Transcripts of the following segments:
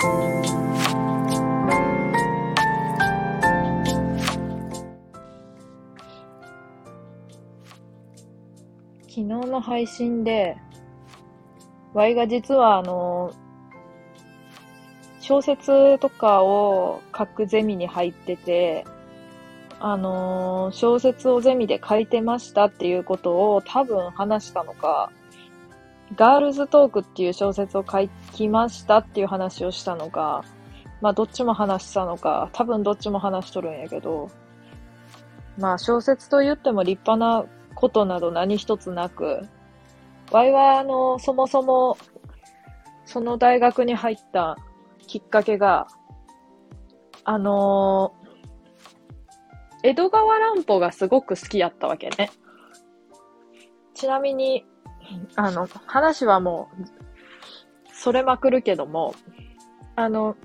昨日の配信で、ワイが実はあの、小説とかを書くゼミに入ってて、あの小説をゼミで書いてましたっていうことを多分話したのか、ガールズトークっていう小説を書きましたっていう話をしたのか、まあどっちも話したのか、多分どっちも話しとるんやけど、まあ小説と言っても立派なことなど何一つなく、ワイはあの、そもそも、その大学に入ったきっかけが、あのー江戸川乱歩がすごく好きやったわけね。ちなみに、あの、話はもう、それまくるけども、あの、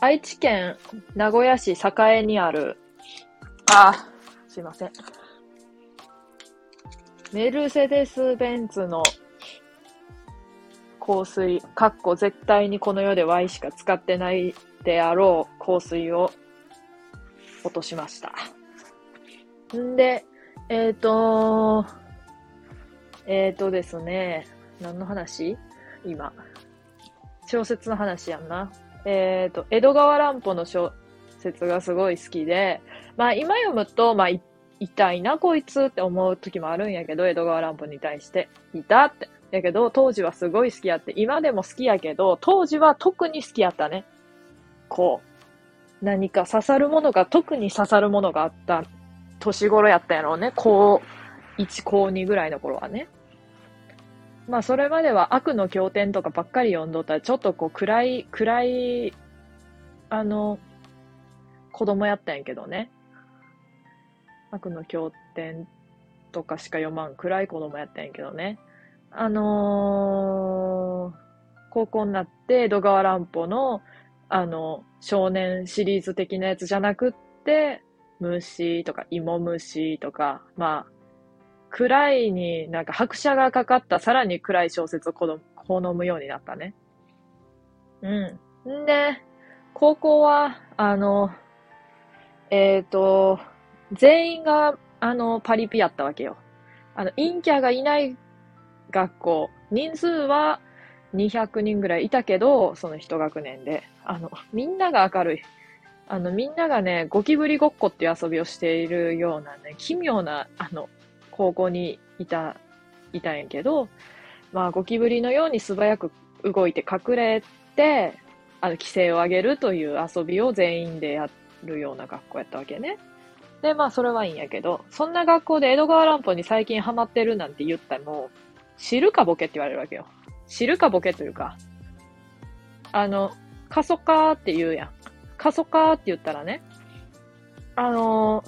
愛知県名古屋市栄にある、あ、すいません。メルセデス・ベンツの香水、かっこ絶対にこの世で Y しか使ってないであろう香水を落としました。んで、えっ、とえっ、とですね、何の話？今。小説の話やんな。えっ、と、江戸川乱歩の小説がすごい好きで、まあ今読むと、まあ痛いなこいつって思う時もあるんやけど、江戸川乱歩に対して。いたって。やけど、当時はすごい好きやって、今でも好きやけど、当時は特に好きやったね。こう、何か刺さるものが、特に刺さるものがあった年頃やったやろうね。高1、高2ぐらいの頃はね。まあ、それまでは悪の経典とかばっかり読んどったら、ちょっとこう、暗い、暗い、あの、子供やったんやけどね。悪の経典とかしか読まん暗い子供やったんやけどね。あのー高校になって江戸川乱歩の、あの、少年シリーズ的なやつじゃなくって、虫とか芋虫とか、まあ、暗いになんか拍車がかかったさらに暗い小説を好む好むようになったね。うん。んで、高校は、あの、えっ、と、全員が、あの、パリピやったわけよ。あの、陰キャがいない学校。人数は200人ぐらいいたけど、その一学年で。あの、みんなが明るい。あの、みんながね、ゴキブリごっこっていう遊びをしているようなね、奇妙な、あの、高校にいた、いたんやけど、まあ、ゴキブリのように素早く動いて隠れて、あの、規制を上げるという遊びを全員でやるような学校やったわけね。で、まあ、それはいいんやけど、そんな学校で江戸川乱歩に最近ハマってるなんて言ったらもう、知るかボケって言われるわけよ。知るかボケというか、あの、過疎化って言うやん。過疎化って言ったらね、あの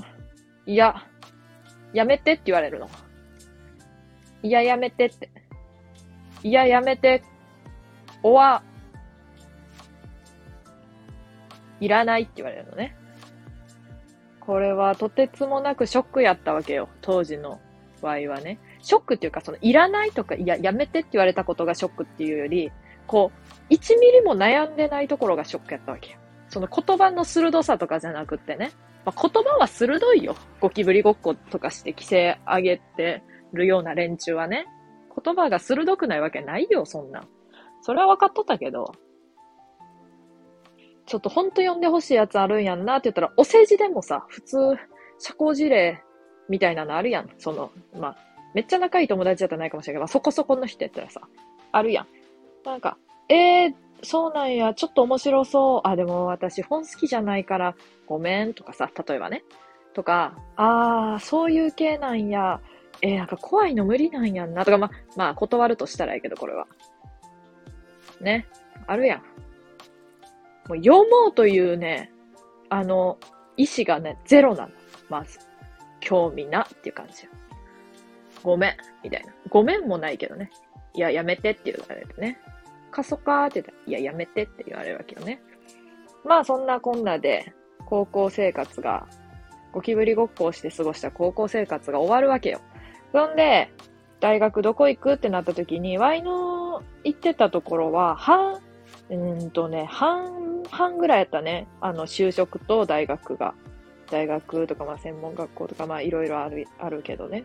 いや、やめてって言われるの。いや、やめてって。いや、やめて。おわ、いらないって言われるのね。これはとてつもなくショックやったわけよ。当時の場合はね。ショックっていうか、その、いらないとか、いや、やめてって言われたことがショックっていうより、こう、1ミリも悩んでないところがショックやったわけよ。その言葉の鋭さとかじゃなくってね。まあ、言葉は鋭いよ。ゴキブリごっことかして規制上げてるような連中はね。言葉が鋭くないわけないよ、そんな。それは分かっとったけど。ちょっとほんと読んでほしいやつあるんやんなって言ったら、お世辞でもさ、普通、社交辞令みたいなのあるやん。その、まあ、めっちゃ仲いい友達だったらないかもしれないけど、そこそこの人やったらさ、あるやん。なんか、えー、そうなんや、ちょっと面白そう。あ、でも私本好きじゃないから、ごめんとかさ、例えばね。とか、あー、そういう系なんや。えー、なんか怖いの無理なんやんな。とか、ま、まあ、断るとしたらやけど、これは。ね。あるやん。もう読もうというね、あの、意志がね、ゼロなの。まず。興味なっていう感じ。ごめん、みたいな。ごめんもないけどね。いや、やめてって言われてね。過疎かって言ったら、いや、やめてって言われるわけよね。まあ、そんなこんなで、高校生活が、ゴキブリごっこをして過ごした高校生活が終わるわけよ。そんで、大学どこ行くってなった時に、ワイの行ってたところは、半、うんとね、半々ぐらいやったね。あの、就職と大学が。大学とか、まあ、専門学校とか、まあ、いろいろある、あるけどね。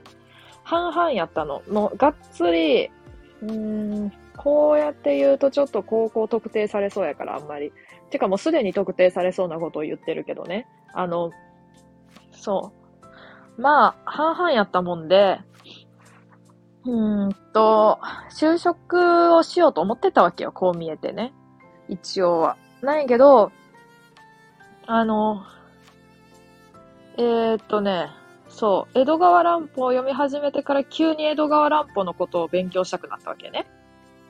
半々やったの。もう、がっつり、うーん、こうやって言うとちょっと高校特定されそうやから、あんまり。てかもうすでに特定されそうなことを言ってるけどね。あの、そう。まあ、半々やったもんで、うんと、就職をしようと思ってたわけよ、こう見えてね。一応は。なんやけど、あの、えー、っとね、そう、江戸川乱歩を読み始めてから急に江戸川乱歩のことを勉強したくなったわけね。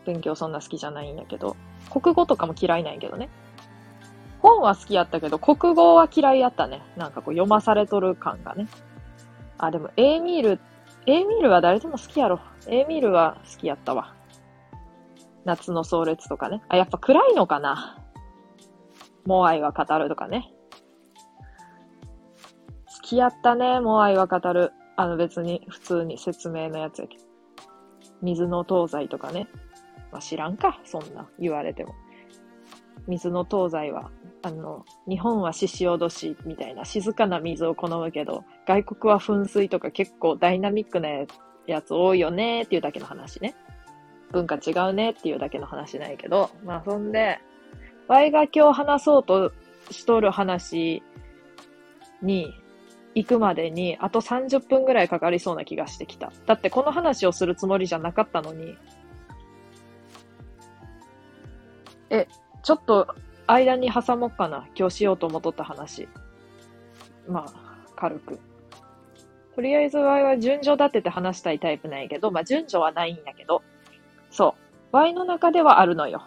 勉強そんな好きじゃないんだけど。国語とかも嫌いなんやけどね。本は好きやったけど、国語は嫌いやったね。なんかこう読まされとる感がね。あ、でも、エーミール、エーミールは誰でも好きやろ。エーミールは好きやったわ。夏の壮烈とかね。あ、やっぱ暗いのかな。モアイは語るとかね。好きやったね、モアイは語る。あの別に普通に説明のやつやけど。水の東西とかね。まあ、知らんか、そんな言われても。水の東西は、あの、日本は獅子おどしみたいな静かな水を好むけど、外国は噴水とか結構ダイナミックなやつ多いよねっていうだけの話ね。文化違うねっていうだけの話ないけど、まあそんで、ワイが今日話そうとしとる話に行くまでにあと30分ぐらいかかりそうな気がしてきた。だってこの話をするつもりじゃなかったのに、え、ちょっと間に挟もうかな。今日しようと思っとった話。まあ、軽く。とりあえず、ワイは順序立てて話したいタイプなんやけど、まあ順序はないんやけど、そう。ワイの中ではあるのよ。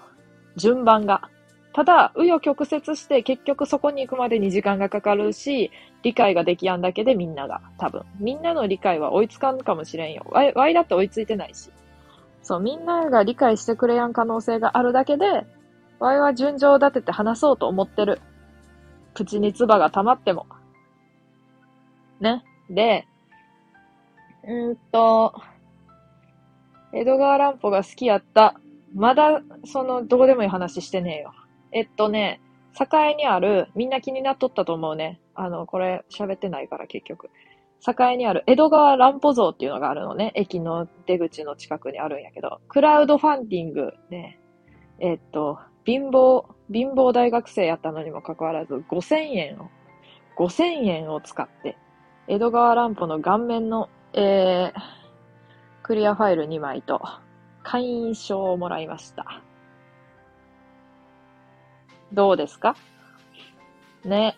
順番が。ただ、紆余曲折して結局そこに行くまでに時間がかかるし、理解ができやんだけでみんなが、多分。みんなの理解は追いつかんかもしれんよ。ワイだって追いついてないし。そう、みんなが理解してくれやん可能性があるだけで、ワイは順序を立てて話そうと思ってる。口に唾が溜まっても。ね。で、うんと、江戸川乱歩が好きやった。まだ、その、どうでもいい話してねえよ。えっとね、栄にある、みんな気になっとったと思うね。あの、これ喋ってないから結局。栄にある江戸川乱歩像っていうのがあるのね。駅の出口の近くにあるんやけど。クラウドファンディングね。えっと、貧乏、貧乏大学生やったのにもかかわらず、5000円を、5000円を使って、江戸川乱歩の顔面の、えー、クリアファイル2枚と、会員証をもらいました。どうですか？ね。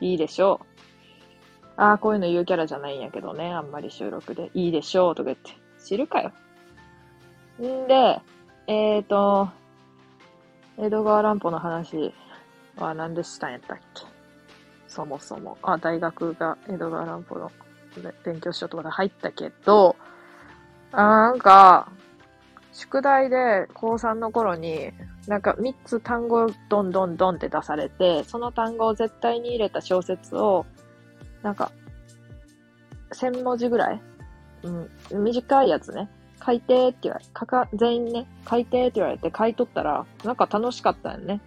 いいでしょう。ああ、こういうの言うキャラじゃないんやけどね。あんまり収録で。いいでしょうとか言って。知るかよ。んで、えっ、ー、と、江戸川乱歩の話は何でしたんやったっけ？そもそも。あ、大学が江戸川乱歩の勉強しようとかで入ったけど、あなんか、宿題で高3の頃に、なんか3つ単語どんどんどんって出されて、その単語を絶対に入れた小説を、なんか、1000文字ぐらい？うん、短いやつね。書いてって言われ、かか、全員ね、書いてって言われて書いとったら、なんか楽しかったよね。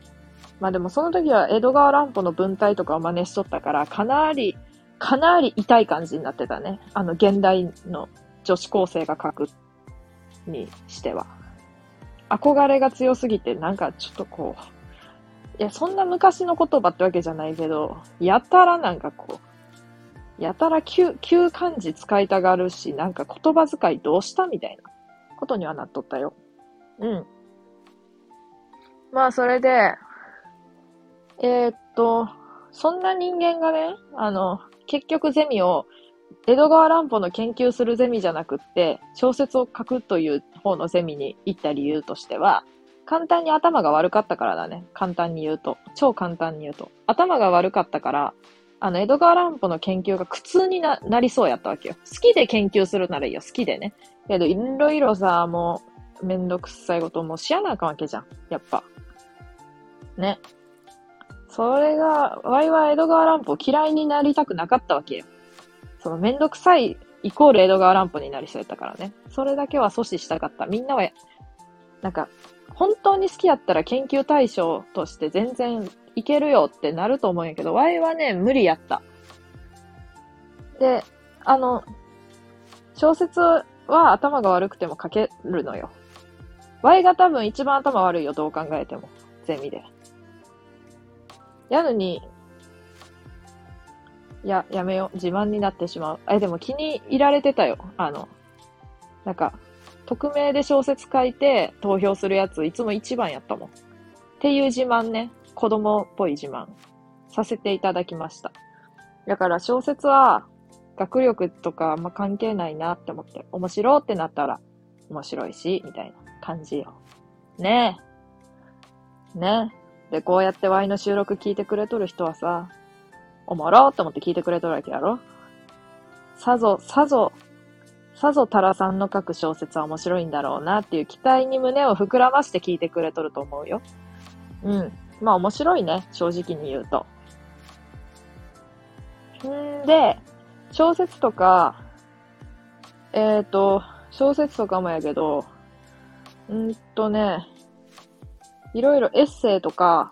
まあでもその時は江戸川乱歩の文体とかを真似しとったから、かなり、かなり痛い感じになってたね。あの、現代の女子高生が書くにしては。憧れが強すぎて、なんかちょっとこう、いや、そんな昔の言葉ってわけじゃないけど、やたらなんかこう、やたら旧、旧漢字使いたがるし、なんか言葉遣いどうしたみたいなことにはなっとったよ。うん。まあ、それで、えー、っと、そんな人間がね、あの、結局ゼミを、江戸川乱歩の研究するゼミじゃなくって、小説を書くという方のゼミに行った理由としては、簡単に頭が悪かったからだね。簡単に言うと。超簡単に言うと。頭が悪かったから、あの、江戸川乱歩の研究が苦痛になりそうやったわけよ。好きで研究するならいいよ、好きでね。けど、いろいろさ、もう、めんどくさいこともしやなあかんわけじゃん。やっぱ。ね。それが、ワイは江戸川乱歩嫌いになりたくなかったわけよ。そのめんどくさいイコール江戸川乱歩になりそうやったからね。それだけは阻止したかった。みんなは、なんか、本当に好きやったら研究対象として全然いけるよってなると思うんやけど、ワイはね、無理やった。で、あの、小説は頭が悪くても書けるのよ。Y が多分一番頭悪いよ、どう考えても。ゼミで。やのに、や、やめよう。自慢になってしまう。え、でも気に入られてたよ。あの、なんか、匿名で小説書いて投票するやつ、いつも一番やったもん。っていう自慢ね。子供っぽい自慢。させていただきました。だから小説は、学力とかあんま関係ないなって思って、面白ってなったら面白いし、みたいな感じよ。ねえ。ねえ。で、こうやってワイの収録聞いてくれとる人はさ、おもろって思って聞いてくれとるわけやろさぞ、さぞ、さぞタラさんの書く小説は面白いんだろうなっていう期待に胸を膨らまして聞いてくれとると思うよ。うん。まあ面白いね、正直に言うと。んで、小説とか、えっ、ー、と、小説とかもやけど、んとね、いろいろエッセイとか、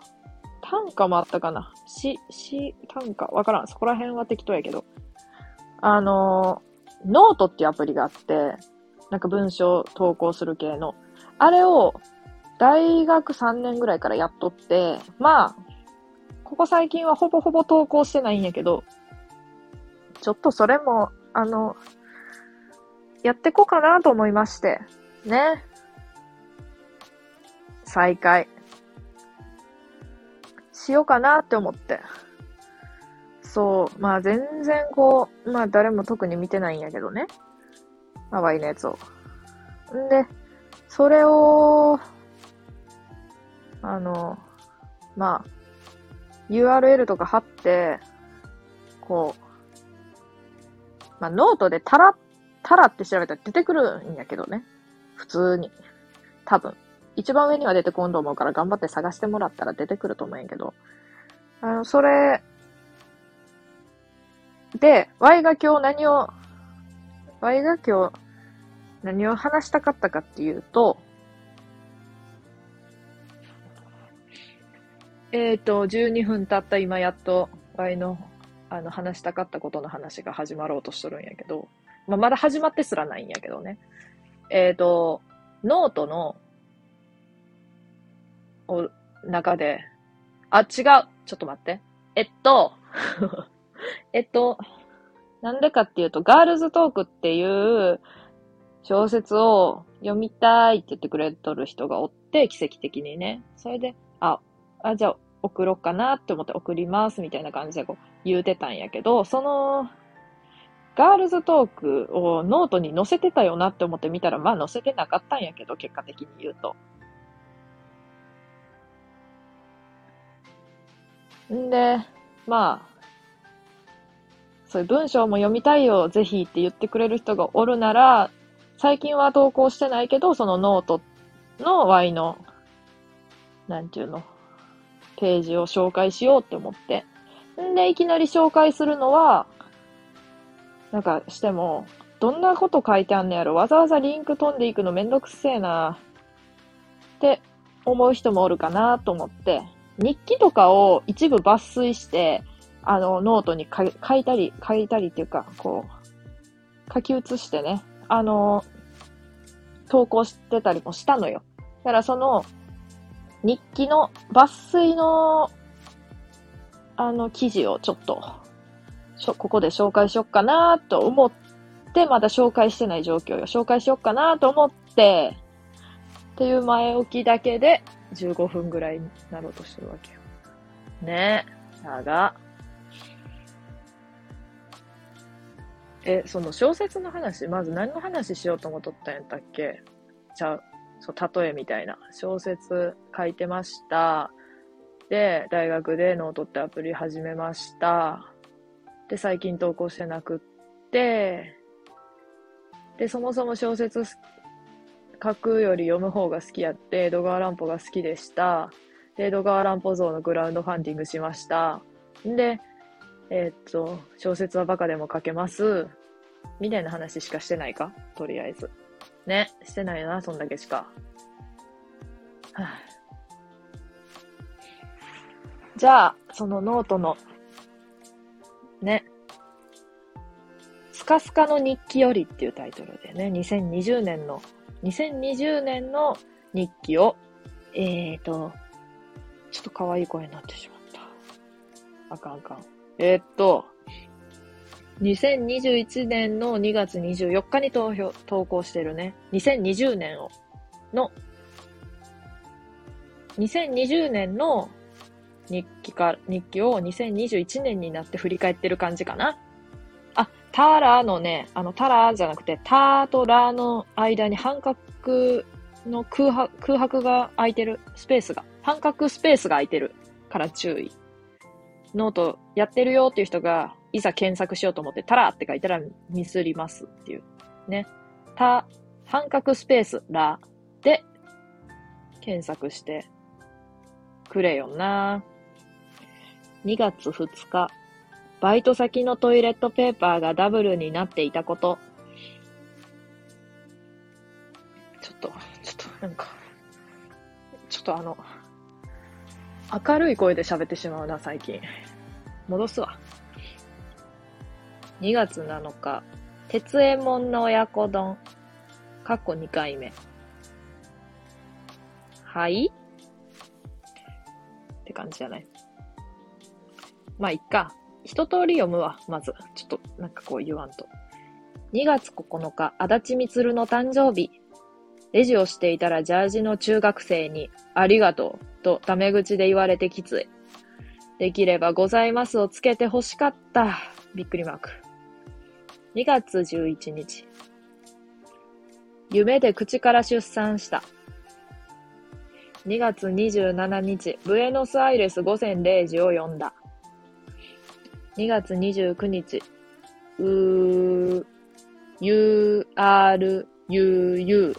短歌もあったかな。し、し、短歌わからん。そこら辺は適当やけど。あのー、ノートっていうアプリがあって、なんか文章投稿する系の。あれを、大学3年ぐらいからやっとって、まあ、ここ最近はほぼほぼ投稿してないんやけど、ちょっとそれも、あの、やってこうかなと思いまして。ね。再開。しようかなって思って。そう。まあ全然こう、まあ誰も特に見てないんやけどね。まあ、イのやつを。んで、それを、あの、まあ、URL とか貼って、こう、まあ、ノートでタラ、タラって調べたら出てくるんやけどね。普通に。多分。一番上には出てこんと思うから頑張って探してもらったら出てくると思うんやけど。あの、それ、で、Y が今日何を、Y が今日何を話したかったかっていうと、えっ、ー、と、12分経った今やっと Y のあの、話したかったことの話が始まろうとしとるんやけど、まあ、まだ始まってすらないんやけどね。えっ、ー、と、ノートの、お、中で、あ、違うちょっと待って。えっと、えっと、なんでかっていうと、ガールズトークっていう小説を読みたいって言ってくれとる人がおって、奇跡的にね。それで、あ、あ、じゃあ送ろうかなって思って送りますみたいな感じでこう言うてたんやけど、その、ガールズトークをノートに載せてたよなって思って見たら、まあ載せてなかったんやけど、結果的に言うと。んで、まあ、そういう文章も読みたいよ、ぜひって言ってくれる人がおるなら、最近は投稿してないけど、そのノートの ワイの、なんていうの、ページを紹介しようって思って。んで、いきなり紹介するのは、なんかしても、どんなこと書いてあんねやろわざわざリンク飛んでいくのめんどくせえなって思う人もおるかなと思って、日記とかを一部抜粋して、あの、ノートに書いたり、書いたりっていうか、こう、書き写してね、あの、投稿してたりもしたのよ。だからその、日記の抜粋の、あの、記事をちょっと、ここで紹介しよっかなと思って、まだ紹介してない状況よ。紹介しよっかなと思って、っていう前置きだけで15分ぐらいになろうとしてるわけよ。ねえ。だが、え、その小説の話、まず何の話しようと思っとったんやったっけ？ちゃう。そう、例えみたいな小説書いてました。で、大学でノートってアプリ始めました。で、最近投稿してなくって、で、そもそも小説書くより読む方が好きやって、江戸川乱歩が好きでした。で、江戸川乱歩像のグラウンドファンディングしました。んで、えー、っと、小説はバカでも書けます。みたいな話しかしてないか？とりあえず。ね、してないな、そんだけしか。じゃあ、そのノートの、ね、スカスカの日記よりっていうタイトルでね、2020年の、2020年の日記を、えーと、ちょっと可愛い声になってしまった。あかんあかん。えー、っと、2021年の2月24日に投票、投稿してるね。2020年を、の、2020年の日記か、日記を2021年になって振り返ってる感じかな。あ、タラのね、あの、タラじゃなくて、タとラの間に半角の空白、空白が空いてる、スペースが、半角スペースが空いてるから注意。ノートやってるよっていう人が、いざ検索しようと思って、タラって書いたらミスりますっていう。ね。た、半角スペース、ラで検索してくれよな。2月2日、バイト先のトイレットペーパーがダブルになっていたこと。ちょっと、ちょっと、なんか、ちょっとあの、明るい声で喋ってしまうな、最近。戻すわ。2月7日、鉄右衛門の親子丼。過去2回目。はいって感じじゃない？まあ、いっか。一通り読むわ、まず。ちょっと、なんかこう言わんと。2月9日、足立みつるの誕生日。レジをしていたらジャージの中学生に、ありがとう、とタメ口で言われてきつい。できればございますをつけて欲しかった。びっくりマーク。2月11日。夢で口から出産した。2月27日、ブエノスアイレス午前0時を読んだ。2月29日、うー、u, r, u, u,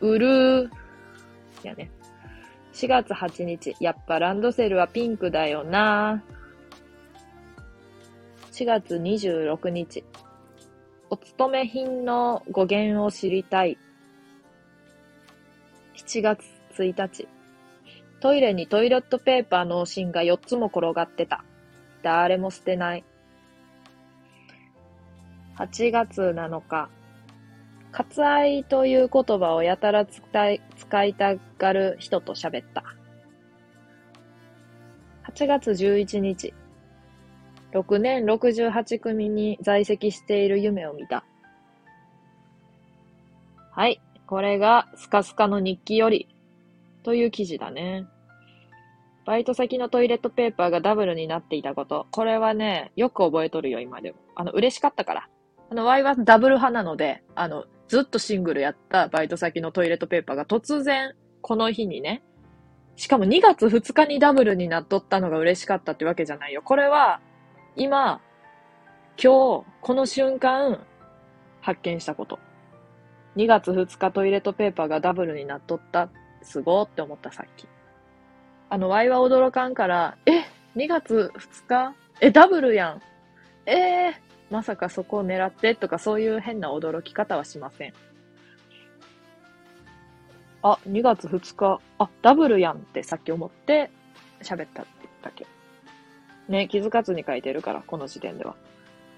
うるー、やね。4月8日、やっぱランドセルはピンクだよな。4月26日、お勤め品の語源を知りたい。7月1日、トイレにトイレットペーパーの芯が4つも転がってた。誰も捨てない。8月7日、割愛という言葉をやたら使いたがる人と喋った。8月11日、6年68組に在籍している夢を見た。はい。これがスカスカの日記よりという記事だね。バイト先のトイレットペーパーがダブルになっていたこと。これはね、よく覚えとるよ、今でも。あの、嬉しかったから。あの、Y はダブル派なので、あの、ずっとシングルやったバイト先のトイレットペーパーが突然、この日にね、しかも2月2日にダブルになっとったのが嬉しかったってわけじゃないよ。これは、今、今日、この瞬間、発見したこと。2月2日トイレットペーパーがダブルになっとった。すごーって思ったさっき。あの、ワイは驚かんから、え、2月2日？え、ダブルやん。えー、まさかそこを狙ってとかそういう変な驚き方はしません。あ、2月2日、あ、ダブルやんってさっき思って喋ったってだけ。ね、気づかずに書いてるから、この時点では。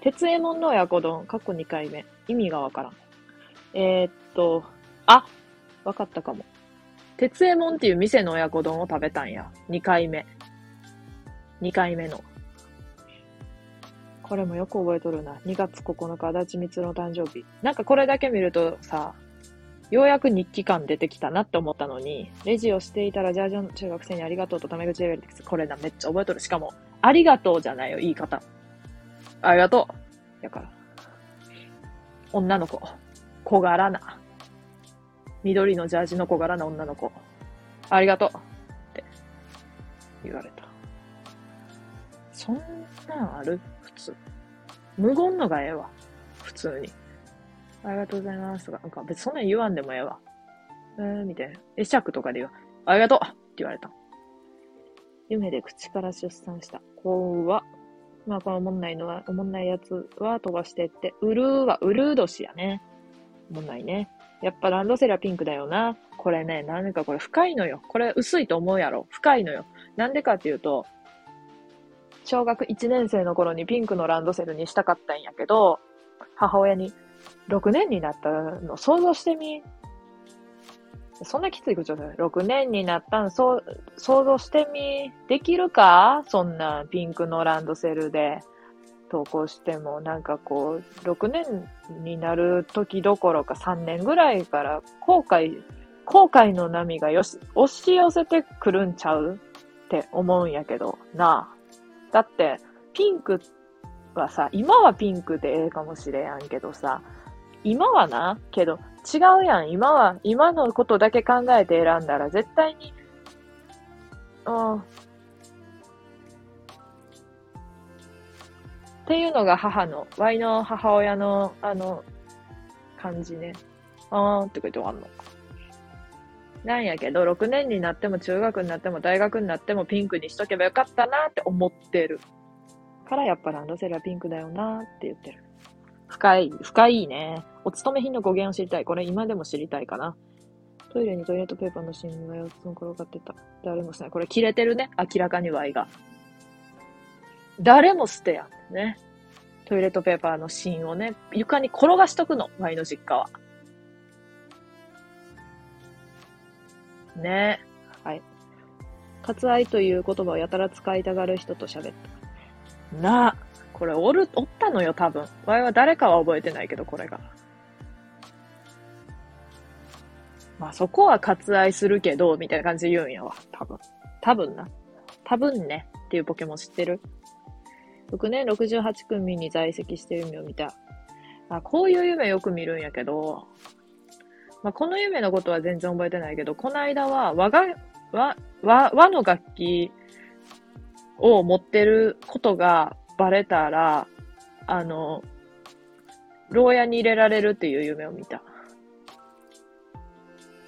鉄右衛門の親子丼、過去2回目。意味がわからん。えー、っと、あ、わかったかも。鉄右衛門っていう店の親子丼を食べたんや。2回目。2回目の。これもよく覚えとるな。2月9日、足立光の誕生日。なんかこれだけ見るとさ、ようやく日記感出てきたなって思ったのに、レジをしていたらジャージの中学生にありがとうとタメ口で言われてきて、これな、めっちゃ覚えとる。しかも、ありがとうじゃないよ、言い方。ありがとう。やから。女の子。小柄な。緑のジャージの小柄な女の子。ありがとうって言われた。そんなんある？普通。無言のがええわ。普通に。ありがとうございますとか、なんか別にそんなん言わんでもええわ。えー、みたいな。会釈とかで言う。ありがとうって言われた。夢で口から出産した。怖っ。まあ、このおもんないのは、おもんないやつは飛ばしてって、うるーは、うるー年やね。おもんないね。やっぱランドセルはピンクだよな。これね、なんかこれ深いのよ。これ薄いと思うやろ。深いのよ。なんでかっていうと、小学1年生の頃にピンクのランドセルにしたかったんやけど、母親に、6年になったの想像してみ。そんなきついことじゃない？6年になったん、そう、想像してみ。できるか？そんなピンクのランドセルで投稿しても、なんかこう、6年になる時どころか3年ぐらいから後悔、後悔の波がよし、押し寄せてくるんちゃう？って思うんやけど、なあ。だって、ピンクはさ、今はピンクでええかもしれやんけどさ、今はな、けど違うやん。今は、今のことだけ考えて選んだら絶対に、うん。っていうのが母の、ワイの母親の、あの、感じね。あーって言って終わんの。なんやけど、6年になっても中学になっても大学になってもピンクにしとけばよかったなって思ってる。からやっぱランドセルはピンクだよなって言ってる。深い、深いね。お勤め品の語源を知りたい。これ今でも知りたいかな。トイレにトイレットペーパーの芯が4つも転がってた。誰もしない。これ切れてるね。明らかに Y が。誰も捨てやん。ね。トイレットペーパーの芯をね、床に転がしとくの。Y の実家は。ねはい。割愛という言葉をやたら使いたがる人と喋った。なあ、これおる、おったのよ、多分。わいは誰かは覚えてないけど、これが。まあそこは割愛するけど、みたいな感じで言うんやわ。多分。多分な。多分ね。っていうポケモン知ってる ?6 年68組に在籍してる夢を見た。まあ、こういう夢よく見るんやけど、まあ、この夢のことは全然覚えてないけど、この間は和が、和、和、和の楽器を持ってることがバレたら、あの、牢屋に入れられるっていう夢を見た。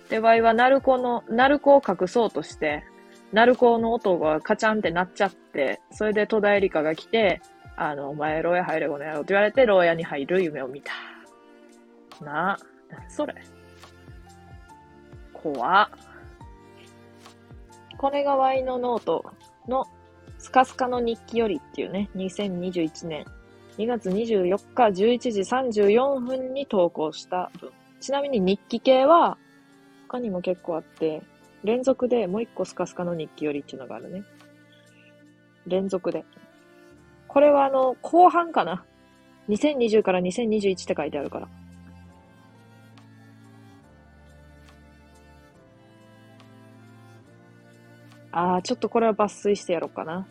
で、ワイはナルコの、ナルコを隠そうとして、ナルコの音がカチャンってなっちゃって、それで戸田恵梨香が来て、あの、お前牢屋入れこの野郎って言われて牢屋に入る夢を見た。なあ、それ。怖これがワイのノートのスカスカの日記よりっていうね、2021年2月24日11時34分に投稿した文。ちなみに日記系は他にも結構あって、連続でもう一個スカスカの日記よりっていうのがあるね。連続で。これはあの、後半かな。2020から2021って書いてあるから。ああ、ちょっとこれは抜粋してやろうかな。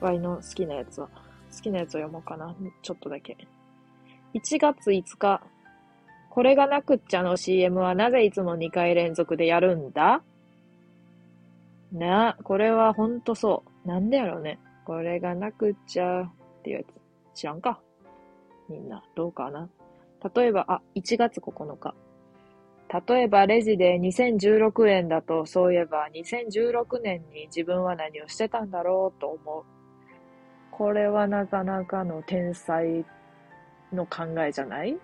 ワイの好きなやつは。好きなやつを読もうかな。ちょっとだけ。1月5日。これがなくっちゃの CM はなぜいつも2回連続でやるんだ？な、これはほんとそう。なんでやろうね。これがなくっちゃっていうやつ。知らんかみんな、どうかな例えば、あ、1月9日。例えばレジで2016円だと、そういえば2016年に自分は何をしてたんだろうと思う。これはなかなかの天才の考えじゃない？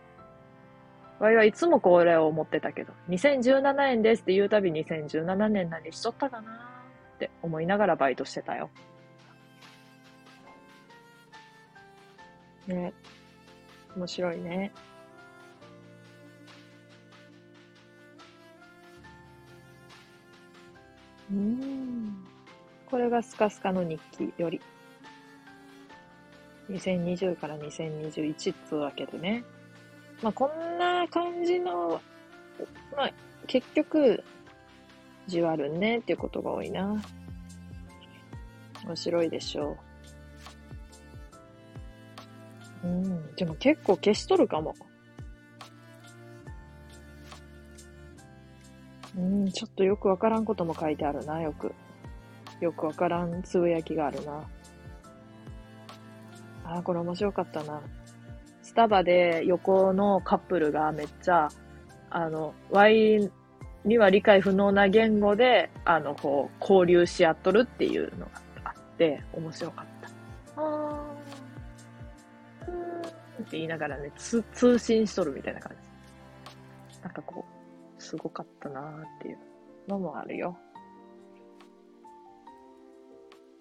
わいはいつもこれを思ってたけど、2017円ですって言うたび2017年何しとったかなって思いながらバイトしてたよ。ね。面白いね。うん。これがスカスカの日記より。2020から2021つうわけでね。まあ、こんな感じの、まあ、結局、じわるねっていうことが多いな。面白いでしょう。うん。でも結構消しとるかも。うん、ちょっとよくわからんことも書いてあるな、よく。よくわからんつぶやきがあるな。ああ、これ面白かったな。スタバで横のカップルがめっちゃ、あの、Y には理解不能な言語で、あの、こう、交流し合っとるっていうのがあって、面白かった。あー、って言いながらね、通信しとるみたいな感じ。なんかこう、すごかったなーっていうのもあるよ。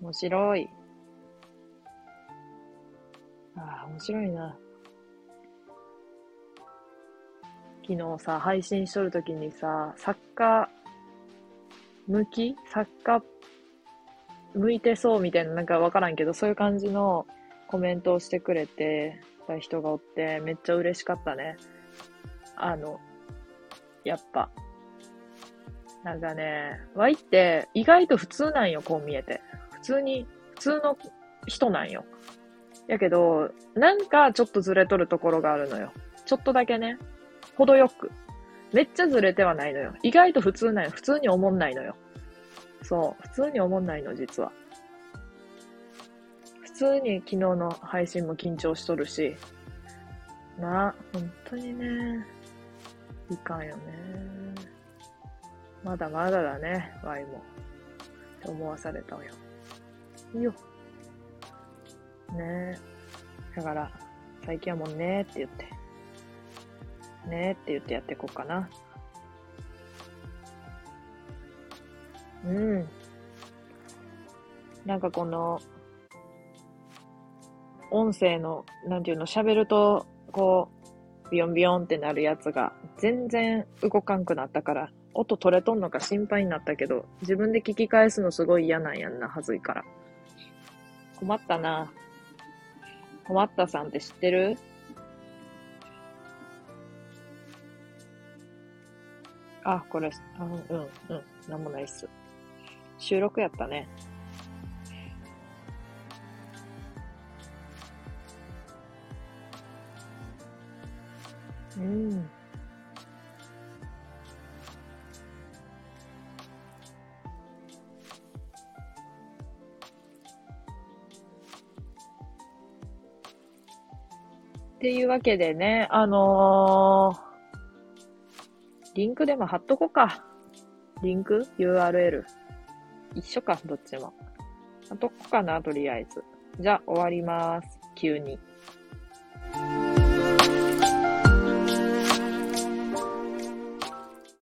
面白い。ああ、面白いな。昨日さ、配信しとるときにさ、作家向き？作家向いてそうみたいな、なんかわからんけど、そういう感じのコメントをしてくれてた人がおって、めっちゃ嬉しかったね。あの、やっぱ。なんかね、ワイって意外と普通なんよ、こう見えて。普通に、普通の人なんよ。やけど、なんかちょっとずれとるところがあるのよ。ちょっとだけね。程よく。めっちゃずれてはないのよ。意外と普通なんよ。普通に思んないのよ。そう。普通に思んないの、実は。普通に昨日の配信も緊張しとるし。な、本当にね。いかんよね。まだまだだね、ワイも。って思わされたわよ。いいよ。ね。だから、最近はもうねって言って。ねって言ってやっていこうかな。うん。なんかこの、音声の、なんていうの、喋ると、こう、ビヨンビヨンってなるやつが、全然動かんくなったから、音取れとんのか心配になったけど、自分で聞き返すのすごい嫌なんやんな、はずいから。困ったな。困ったさんって知ってる？あ、これ、あうん、うん、なんもないっす。収録やったね。うん。っていうわけでね、あのーリンクでも貼っとこうか。リンク ?URL。一緒か、どっちも。貼っとこうかな、とりあえず。じゃあ、終わります。急に。